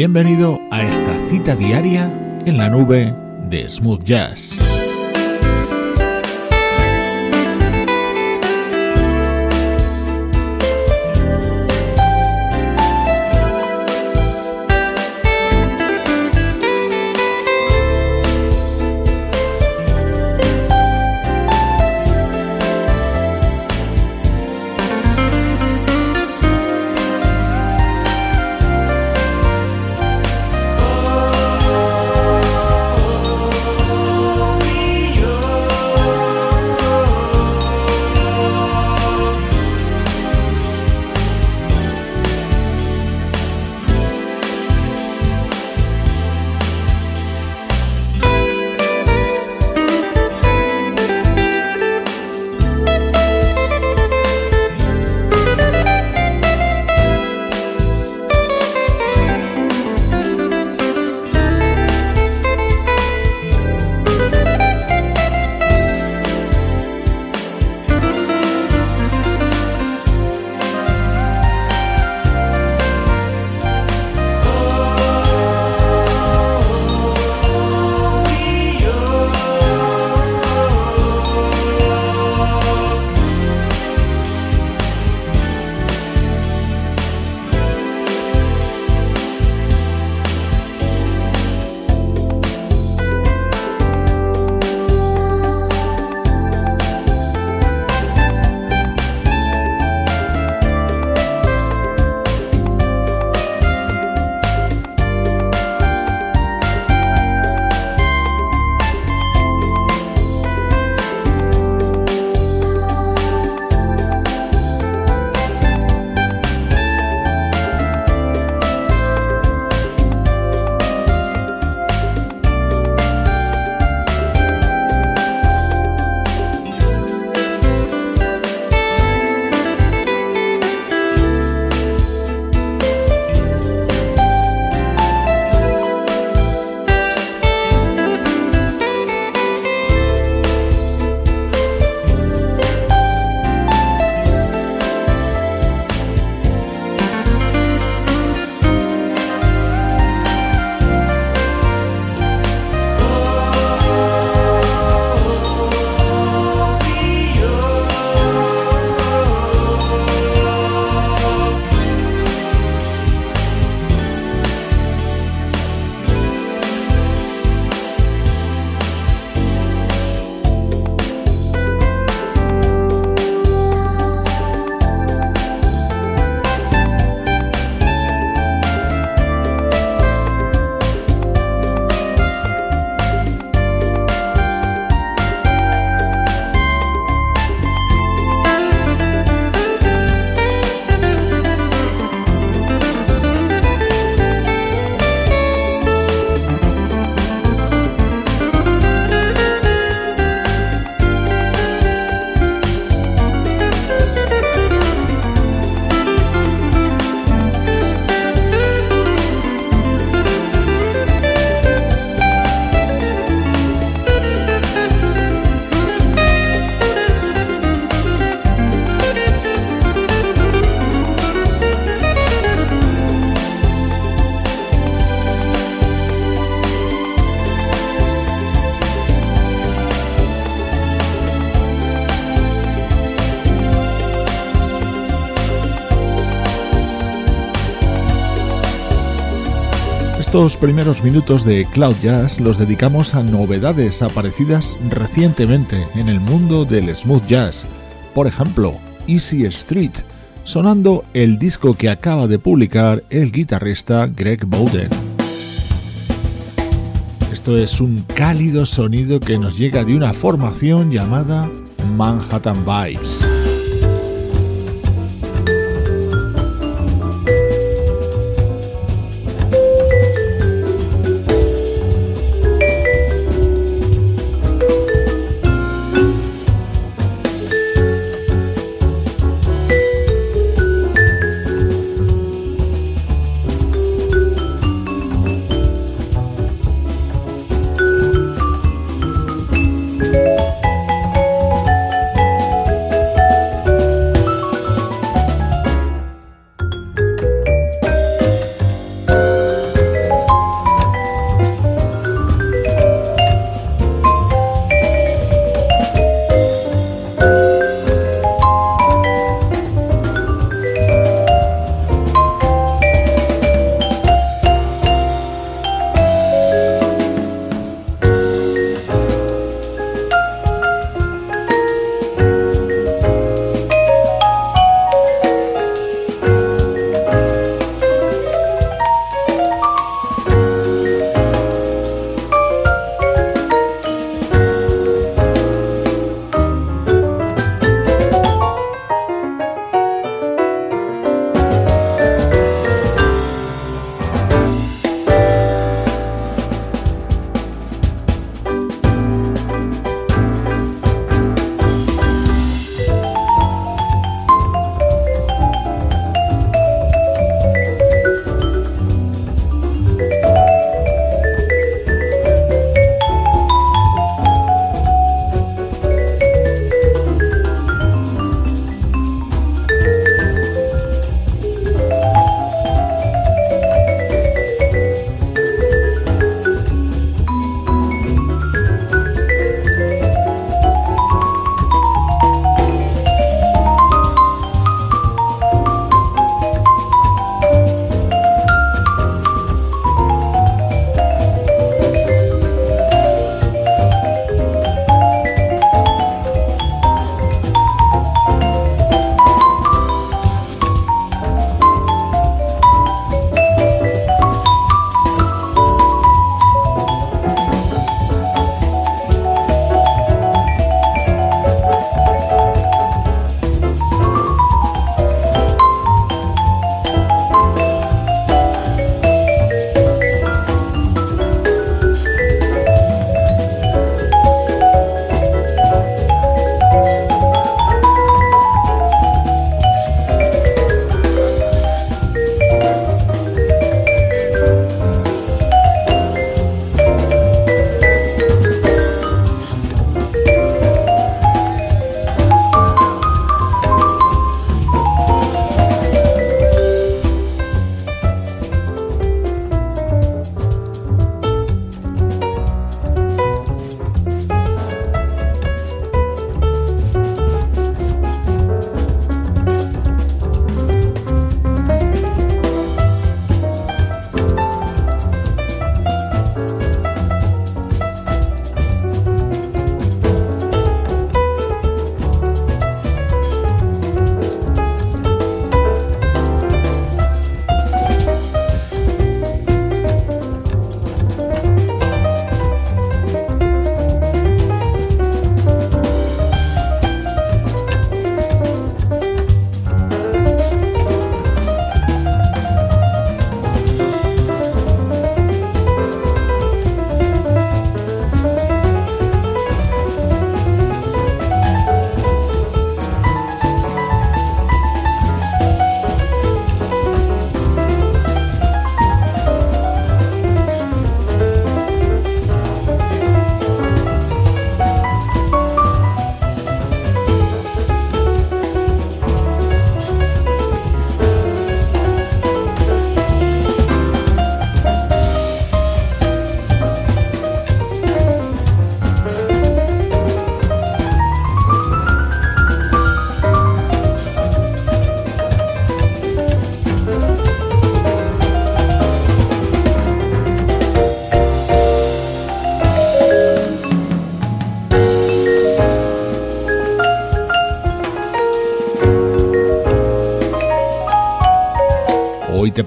Bienvenido a esta cita diaria en la nube de Smooth Jazz. Estos primeros minutos de Cloud Jazz los dedicamos a novedades aparecidas recientemente en el mundo del smooth jazz. Por ejemplo, Easy Street, sonando el disco que acaba de publicar el guitarrista Greg Bowden. Esto es un cálido sonido que nos llega de una formación llamada Manhattan Vibes.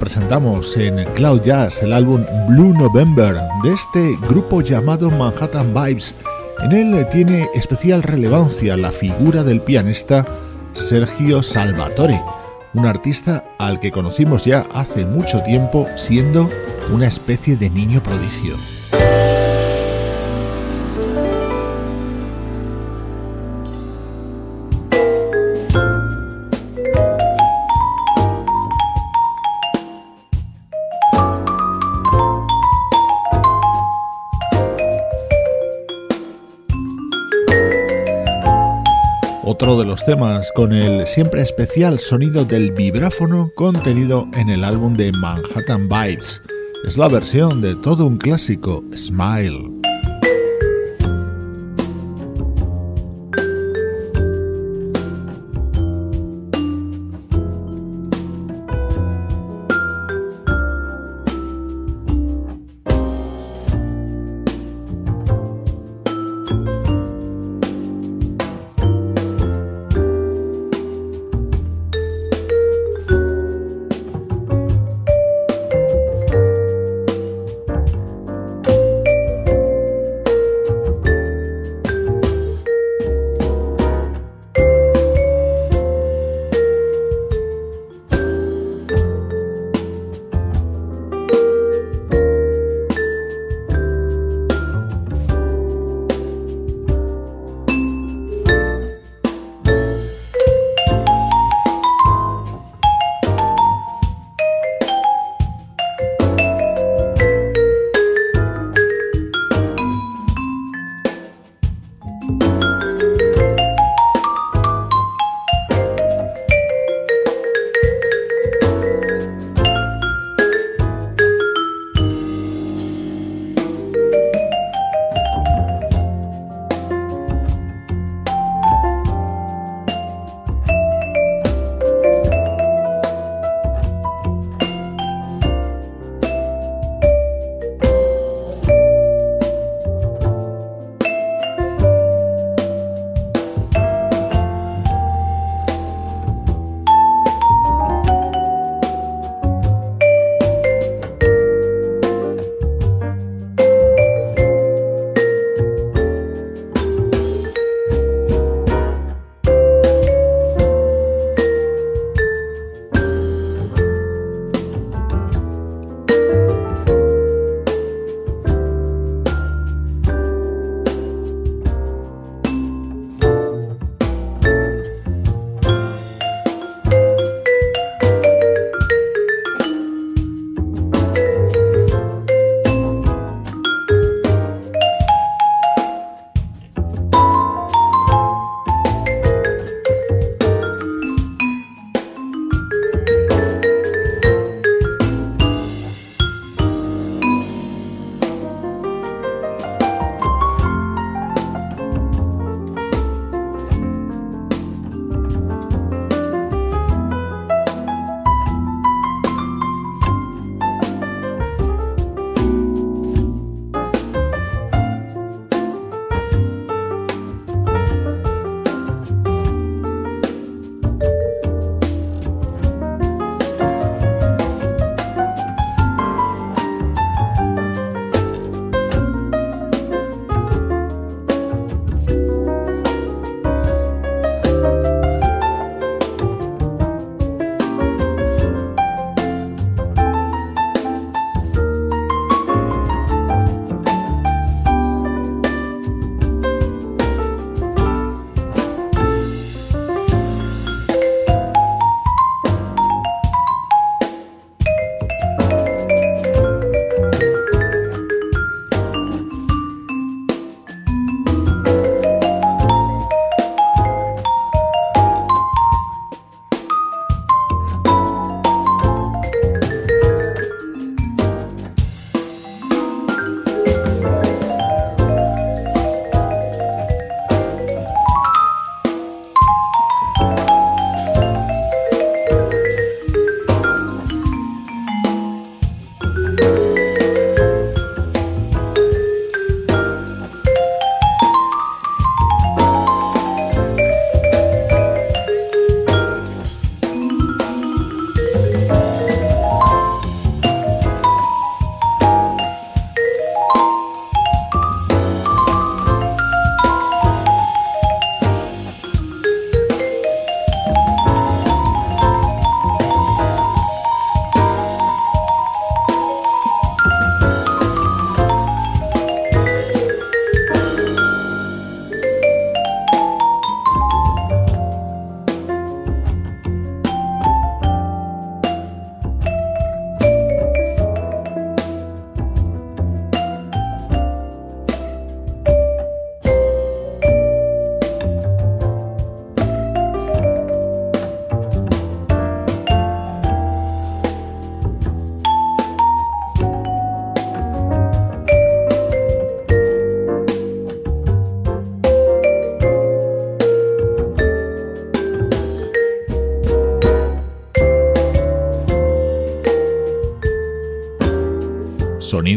Presentamos en Cloud Jazz el álbum Blue November de este grupo llamado Manhattan Vibes. En él tiene especial relevancia la figura del pianista Sergio Salvatore, un artista al que conocimos ya hace mucho tiempo siendo una especie de niño prodigio. Otro de los temas con el siempre especial sonido del vibráfono contenido en el álbum de Manhattan Vibes. Es la versión de todo un clásico, Smile.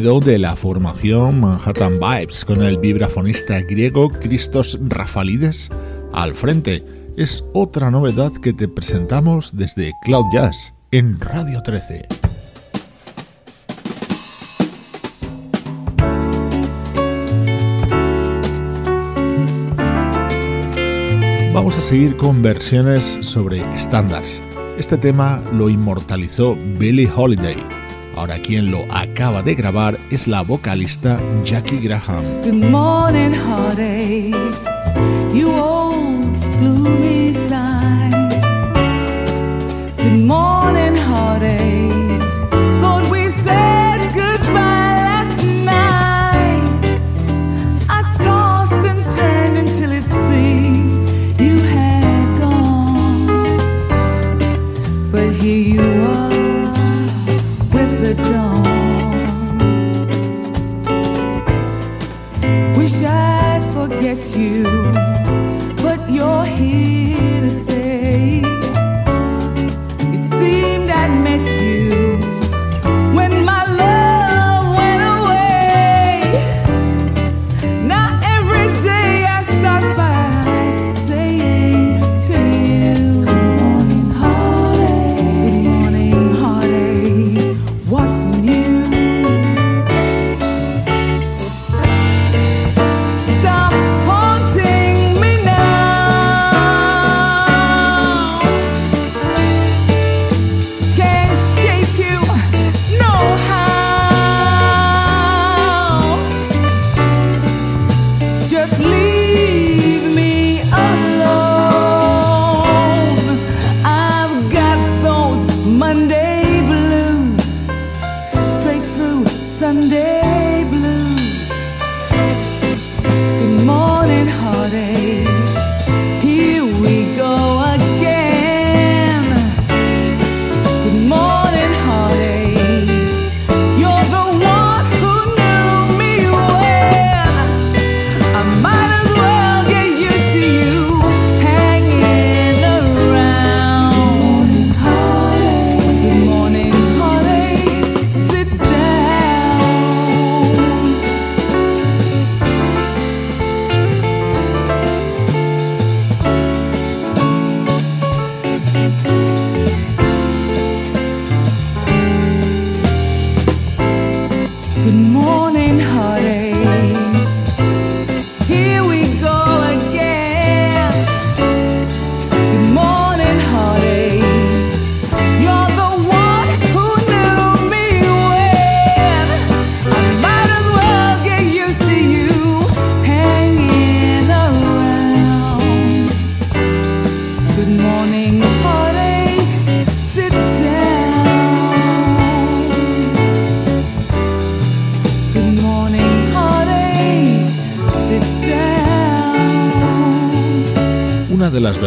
De la formación Manhattan Vibes con el vibrafonista griego Christos Rafalides al frente. Es otra novedad que te presentamos desde Cloud Jazz en Radio 13. Vamos a seguir con versiones sobre estándares. Este tema lo inmortalizó Billie Holiday. Ahora quien lo acaba de grabar es la vocalista Jackie Graham. Good morning,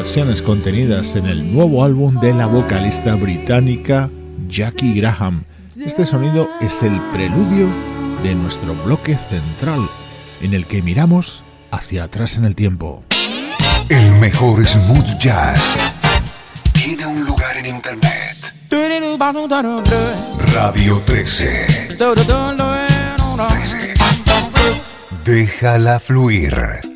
versiones contenidas en el nuevo álbum de la vocalista británica Jackie Graham. Este sonido es el preludio de nuestro bloque central, en el que miramos hacia atrás en el tiempo. El mejor smooth jazz tiene un lugar en internet. Radio 13. 13. Déjala fluir.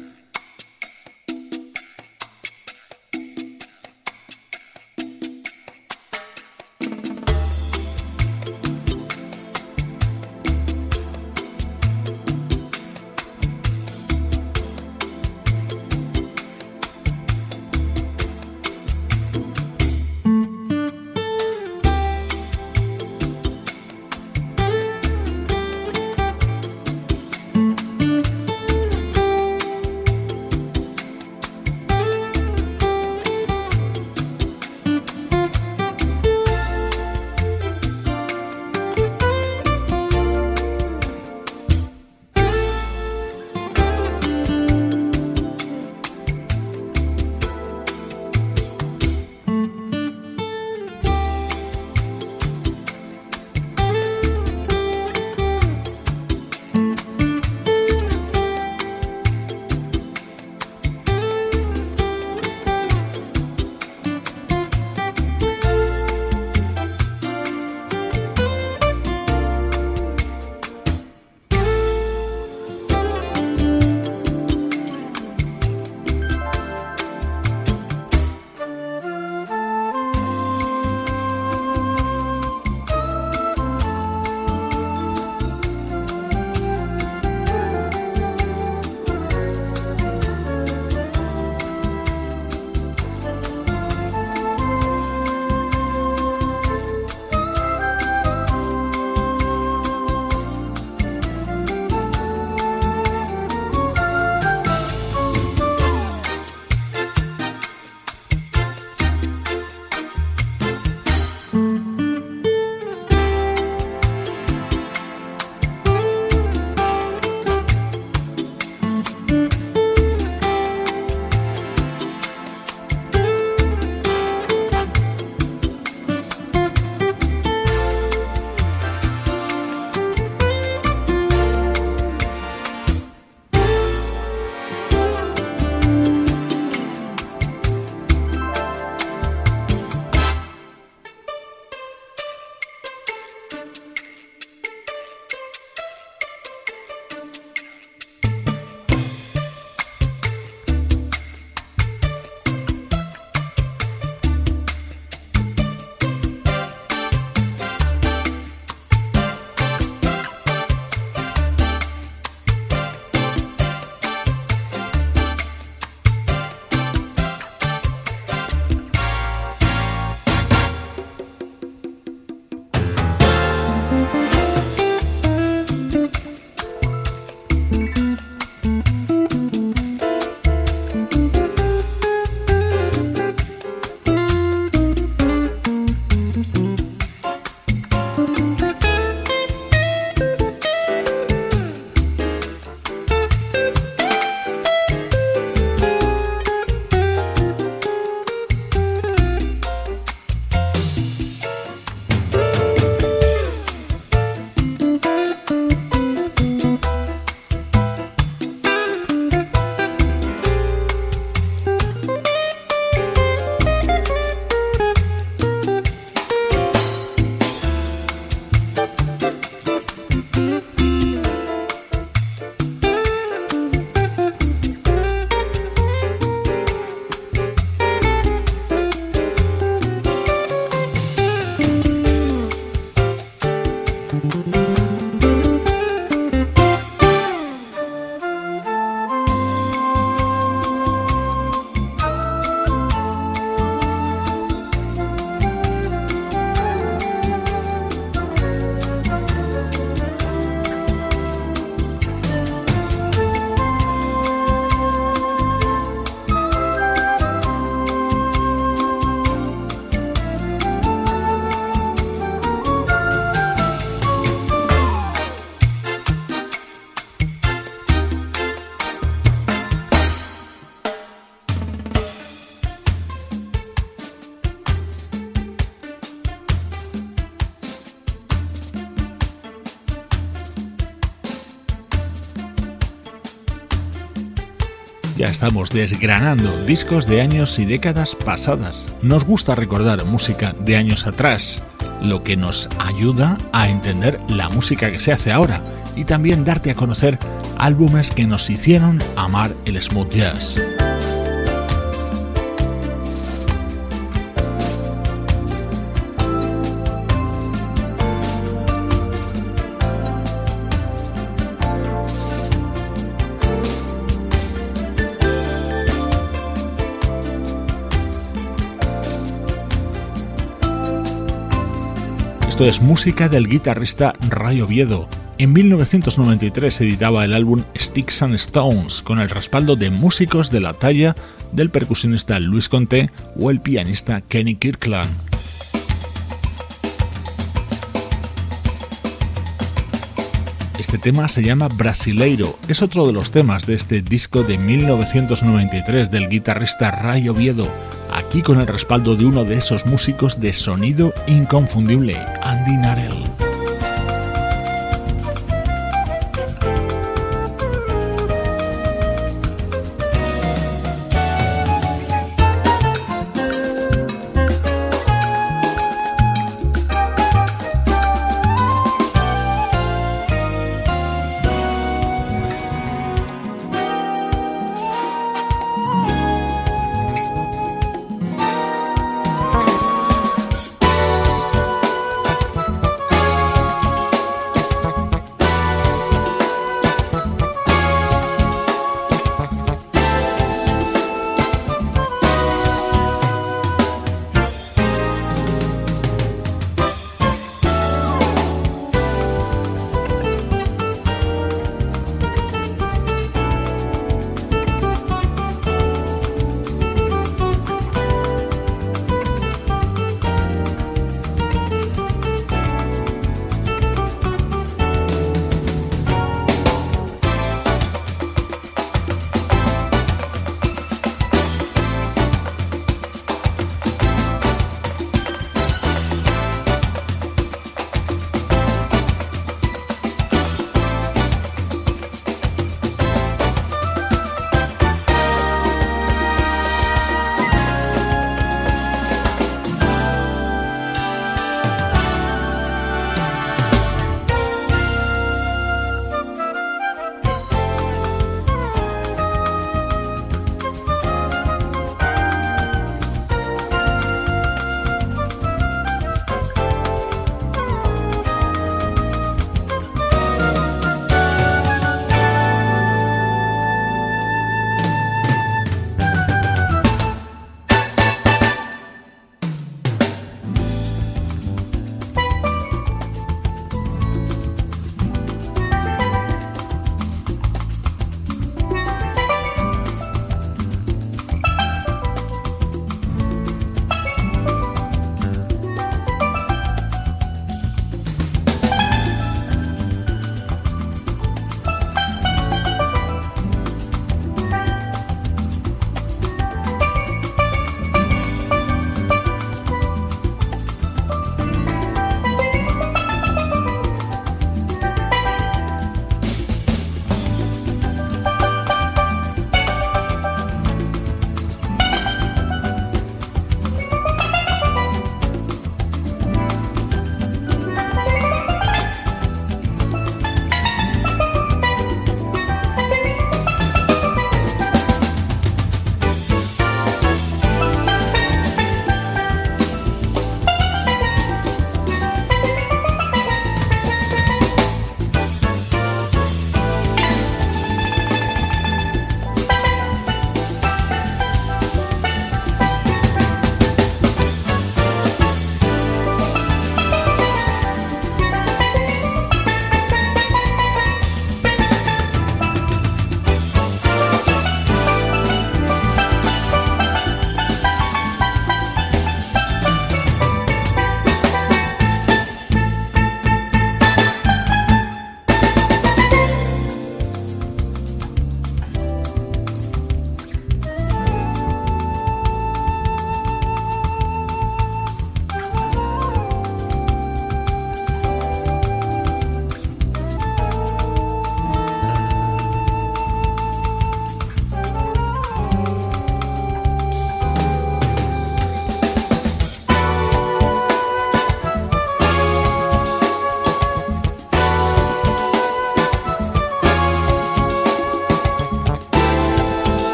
Estamos desgranando discos de años y décadas pasadas. Nos gusta recordar música de años atrás, lo que nos ayuda a entender la música que se hace ahora y también darte a conocer álbumes que nos hicieron amar el smooth jazz. Es música del guitarrista Ray Oviedo. En 1993 editaba el álbum Sticks and Stones con el respaldo de músicos de la talla del percusionista Luis Conté o el pianista Kenny Kirkland. Este tema se llama Brasileiro, es otro de los temas de este disco de 1993 del guitarrista Ray Oviedo aquí con el respaldo de uno de esos músicos de sonido inconfundible, Andy Narell.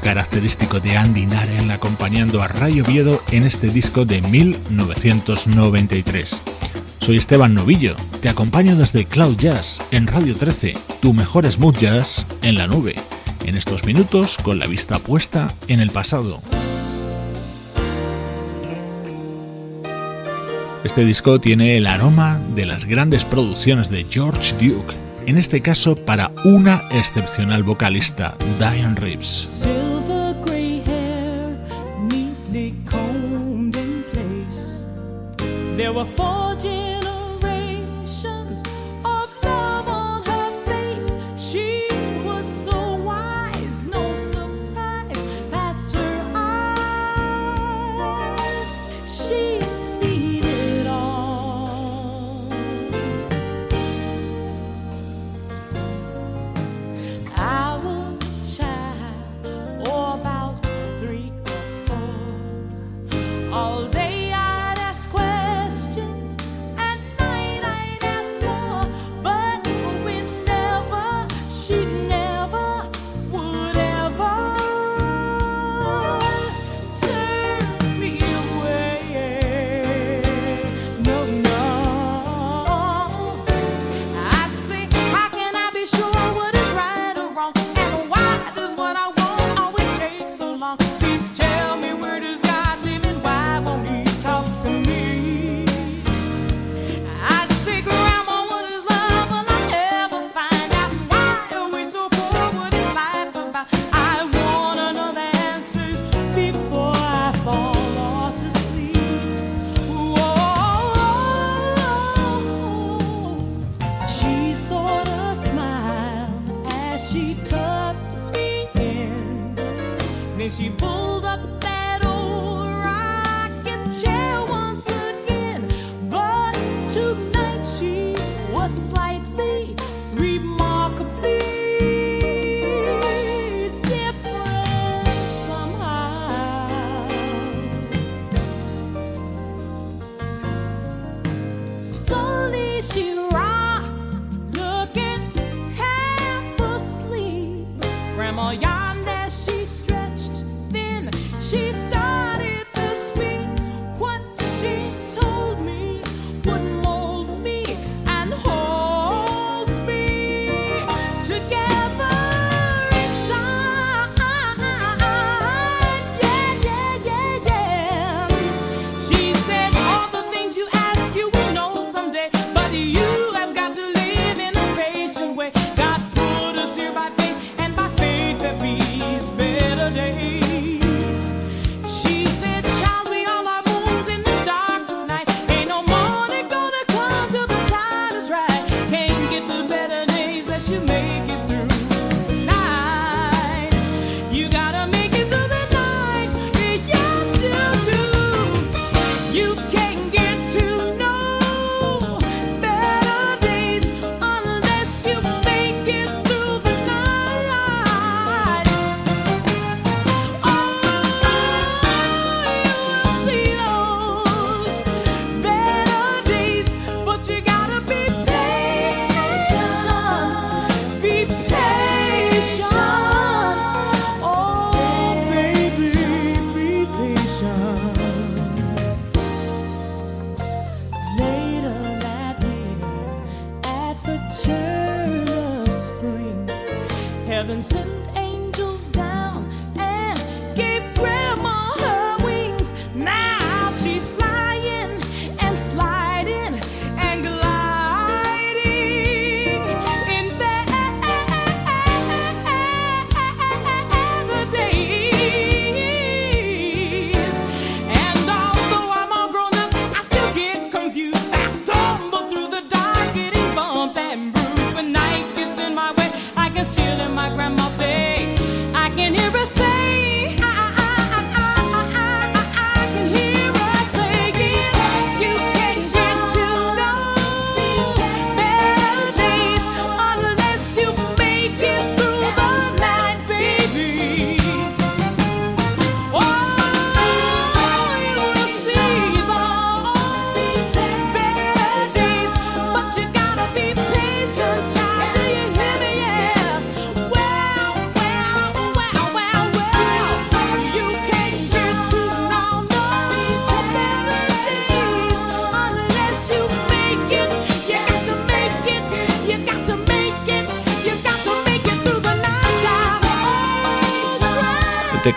Característico de Andy Naren acompañando a Ray Oviedo en este disco de 1993. Soy Esteban Novillo, te acompaño desde Cloud Jazz en Radio 13, tu mejor smooth jazz en la nube, en estos minutos con la vista puesta en el pasado. Este disco tiene el aroma de las grandes producciones de George Duke, en este caso para una excepcional vocalista, Diane Reeves.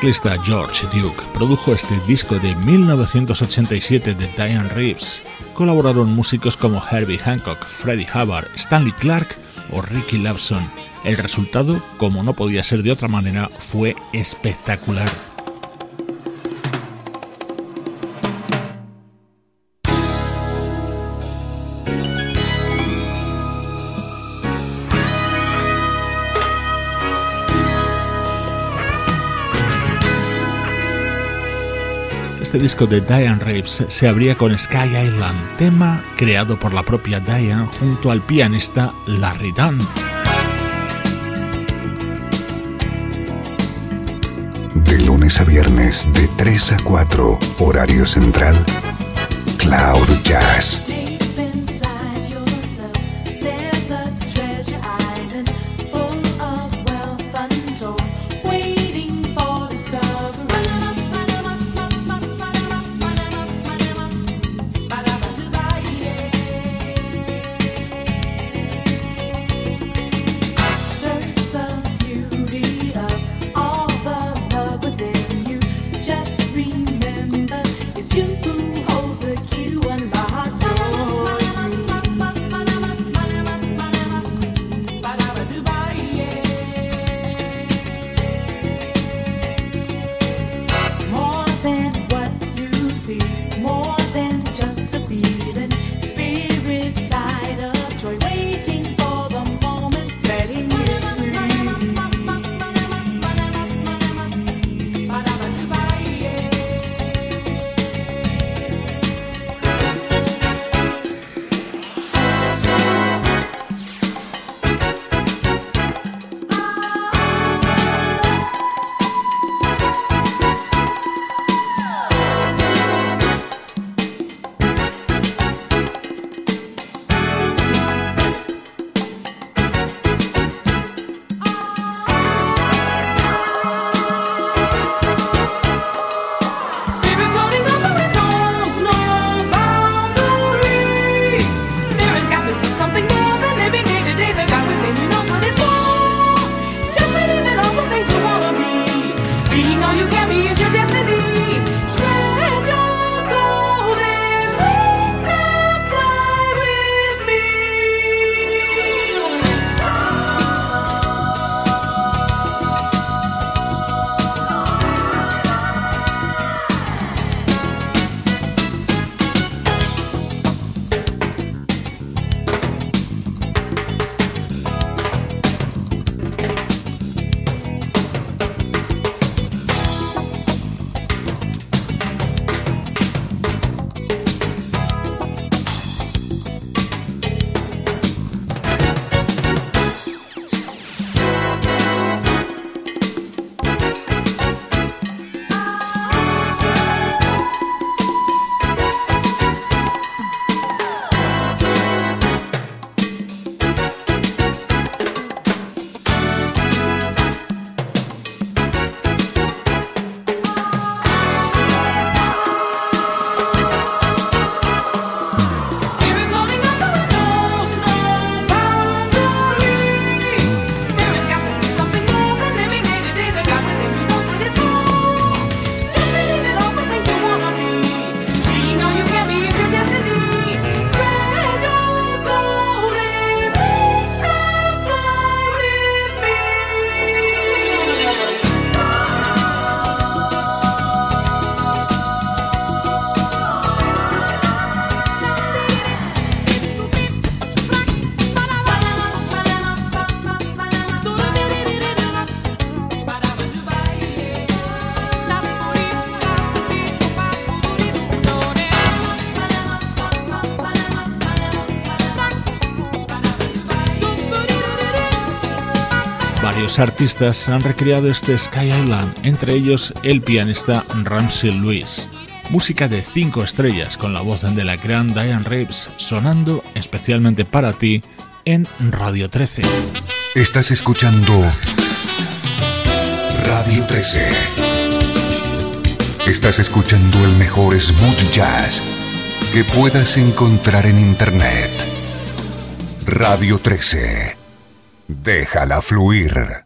Teclista George Duke produjo este disco de 1987 de Diane Reeves. Colaboraron músicos como Herbie Hancock, Freddie Hubbard, Stanley Clark o Ricky Lawson. El resultado, como no podía ser de otra manera, fue espectacular. Este disco de Diane Reeves se abría con Sky Island, tema creado por la propia Diane junto al pianista Larry Dunn. De lunes a viernes, de 3 a 4, horario central, Cloud Jazz. Artistas han recreado este Sky Island, entre ellos el pianista Ramsey Lewis. Música de 5 estrellas con la voz de la gran Diane Reeves sonando especialmente para ti en Radio 13. Estás escuchando Radio 13. Estás escuchando el mejor smooth jazz que puedas encontrar en Internet. Radio 13. Déjala fluir.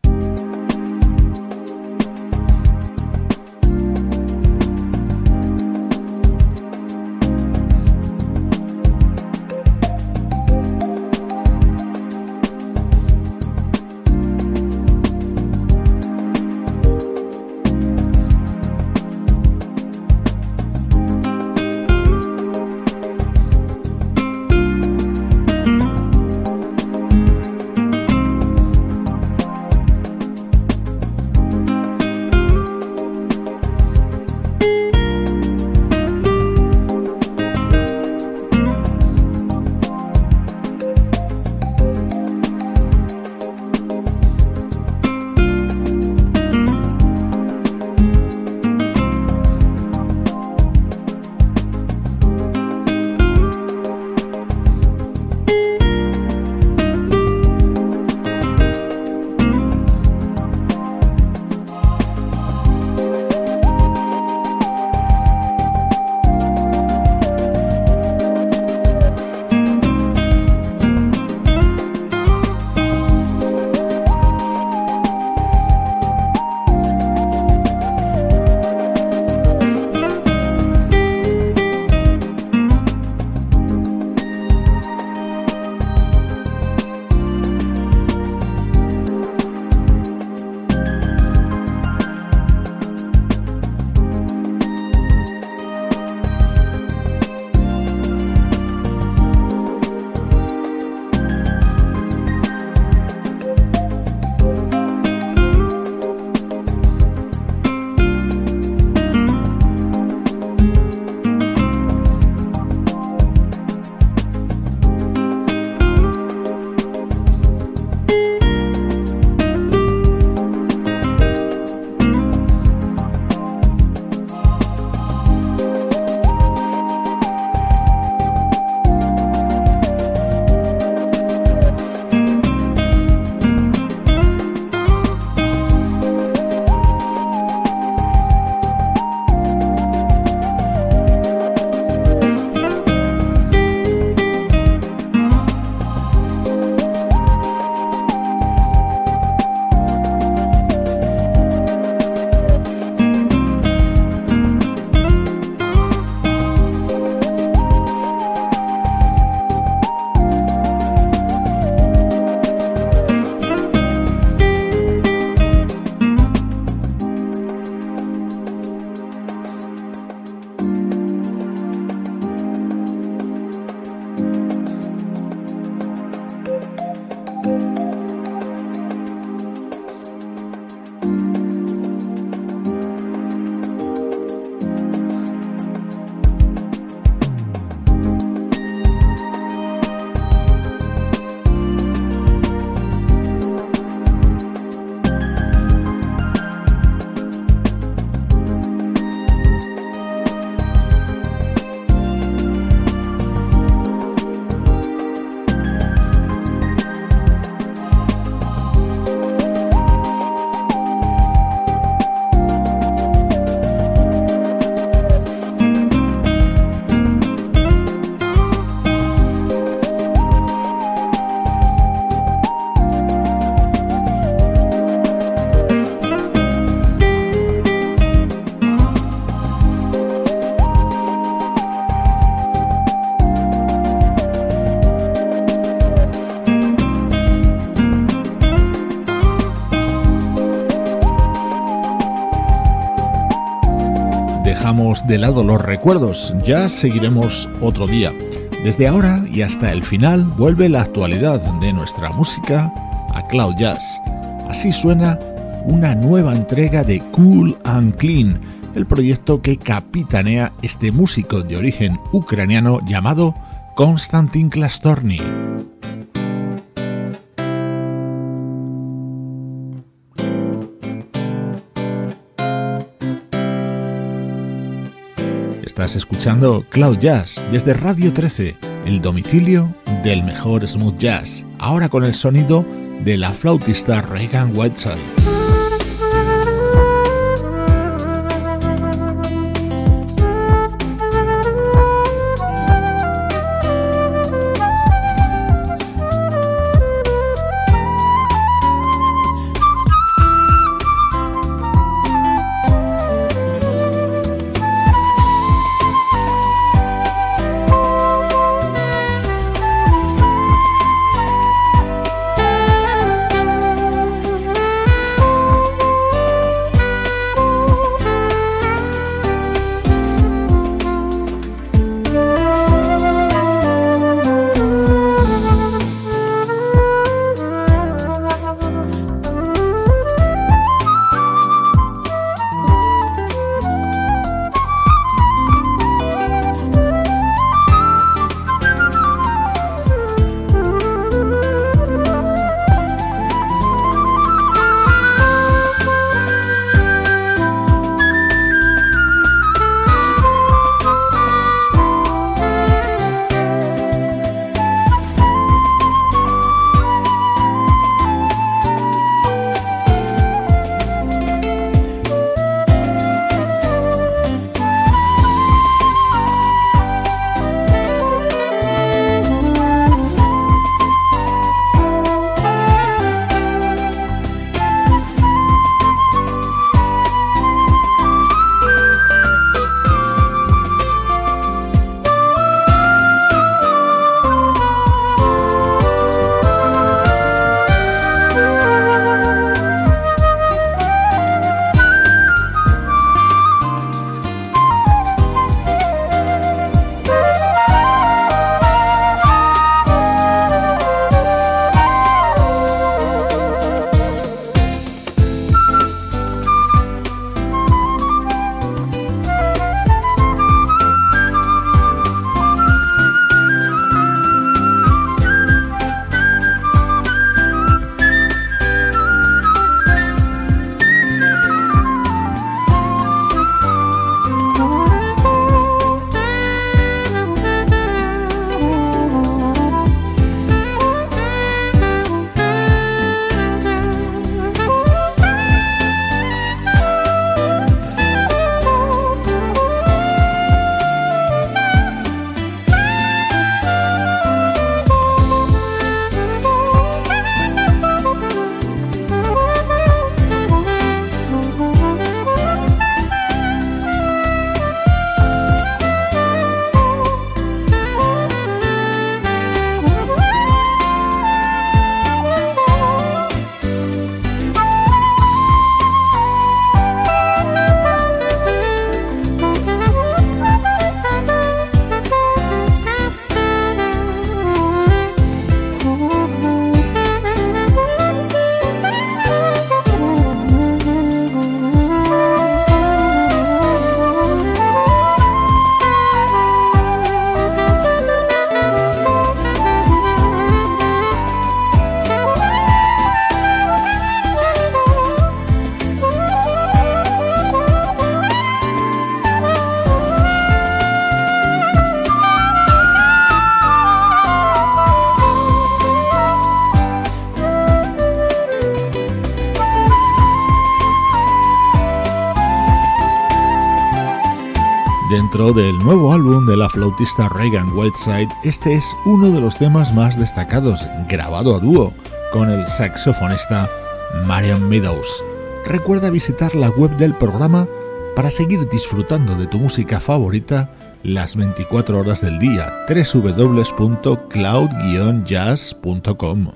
De lado los recuerdos, ya seguiremos otro día. Desde ahora y hasta el final vuelve la actualidad de nuestra música a Cloud Jazz. Así suena una nueva entrega de Cool and Clean, el proyecto que capitanea este músico de origen ucraniano llamado Konstantin Klastorny. Escuchando Cloud Jazz desde Radio 13, el domicilio del mejor smooth jazz, ahora con el sonido de la flautista Reagan Whiteside. Dentro del nuevo álbum de la flautista Reagan Whiteside, este es uno de los temas más destacados, grabado a dúo con el saxofonista Marion Meadows. Recuerda visitar la web del programa para seguir disfrutando de tu música favorita las 24 horas del día www.cloud-jazz.com.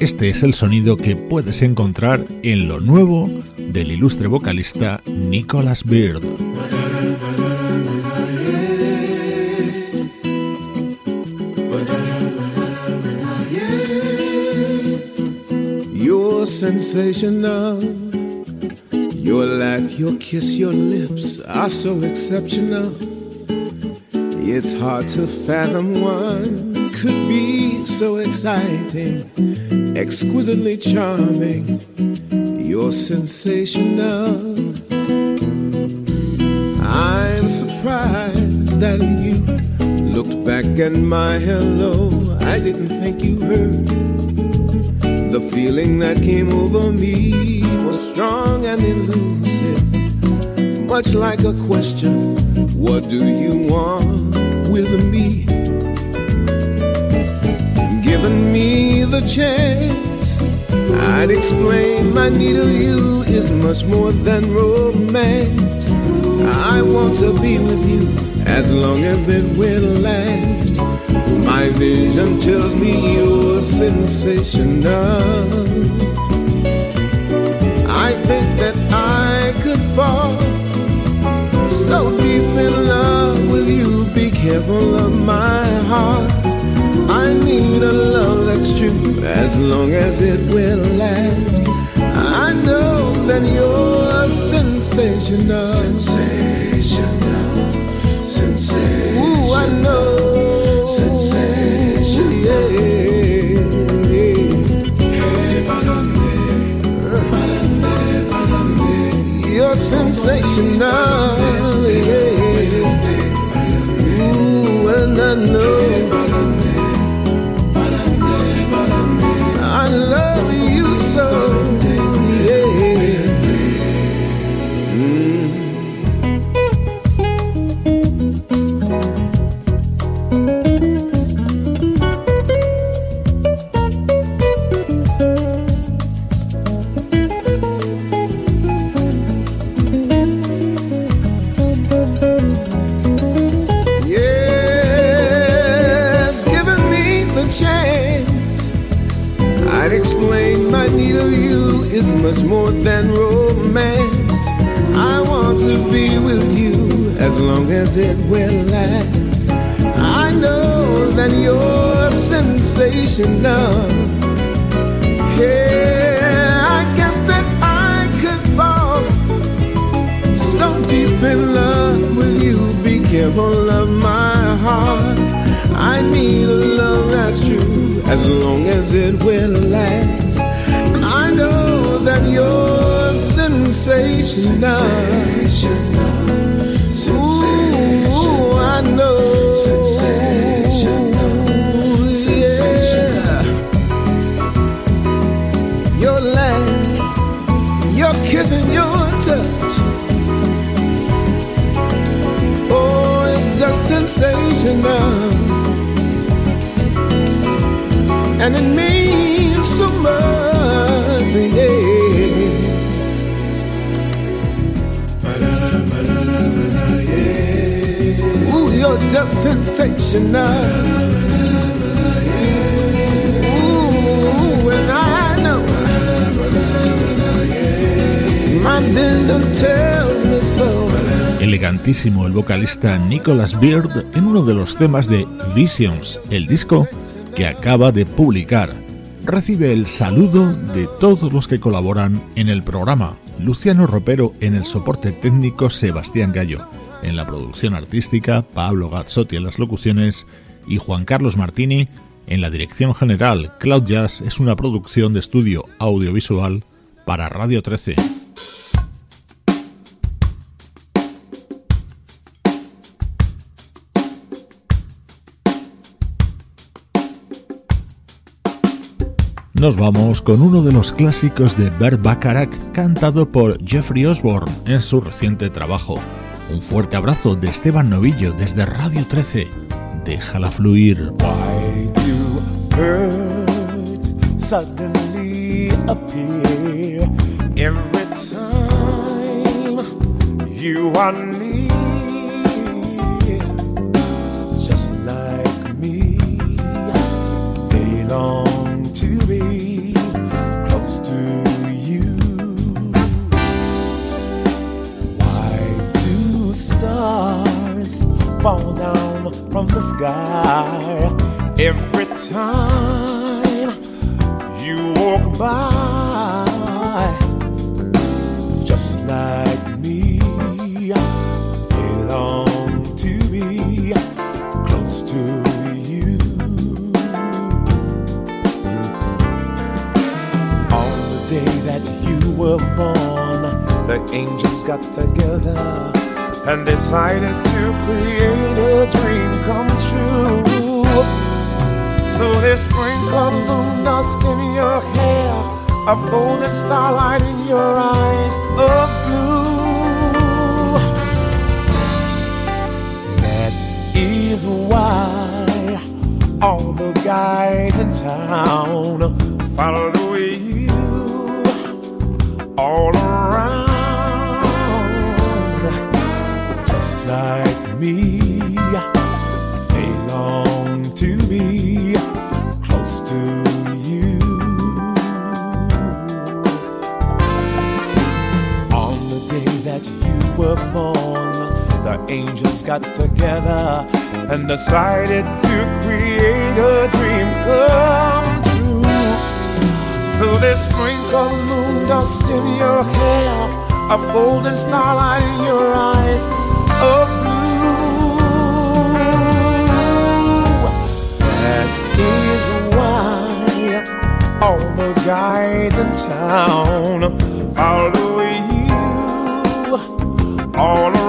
Este es el sonido que puedes encontrar en lo nuevo del ilustre vocalista Nicholas Beard. You're sensational. Your laugh, your kiss, your lips are so exceptional. It's hard to fathom one could be so exciting, exquisitely charming. You're sensational. I'm surprised that you looked back at my hello. I didn't think you heard. The feeling that came over me was strong and elusive, much like a question What do you want with me? Given me the chance, I'd explain my need of you is much more than romance. I want to be with you as long as it will last. My vision tells me you're sensational. I think that I could fall so deep in love with you. Be careful of my heart. I need a love that's true as long as it will last. I know that you're sensational. Sensational. Sensational. Ooh, I know. Sensational. Yeah. You're sensational. Yeah. Ooh, and I know. Elegantísimo el vocalista Nicholas Beard en uno de los temas de Visions, el disco que acaba de publicar. Recibe el saludo de todos los que colaboran en el programa. Luciano Ropero en el soporte técnico Sebastián Gallo. En la producción artística Pablo Gazzotti en las locuciones y Juan Carlos Martini en la dirección general. Cloud Jazz es una producción de estudio audiovisual para Radio 13. Nos vamos con uno de los clásicos de Bert Bacharach cantado por Jeffrey Osborne en su reciente trabajo. Un fuerte abrazo de Esteban Novillo desde Radio 13. Déjala fluir. Why do birds suddenly appear every time you are near? Just like me, they long sky every time you walk by, just like me. They long to be close to you. On the day that you were born, the angels got together and decided to create a dream come true. So they sprinkled moon dust in your hair, a golden starlight in your eyes of blue. That is why all the guys in town follow you all like me. They long to be close to you. On the day that you were born, the angels got together and decided to create a dream come true. So they sprinkled moon dust in your hair, a golden starlight in your eyes of blue. That is why all the guys in town follow you all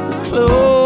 so close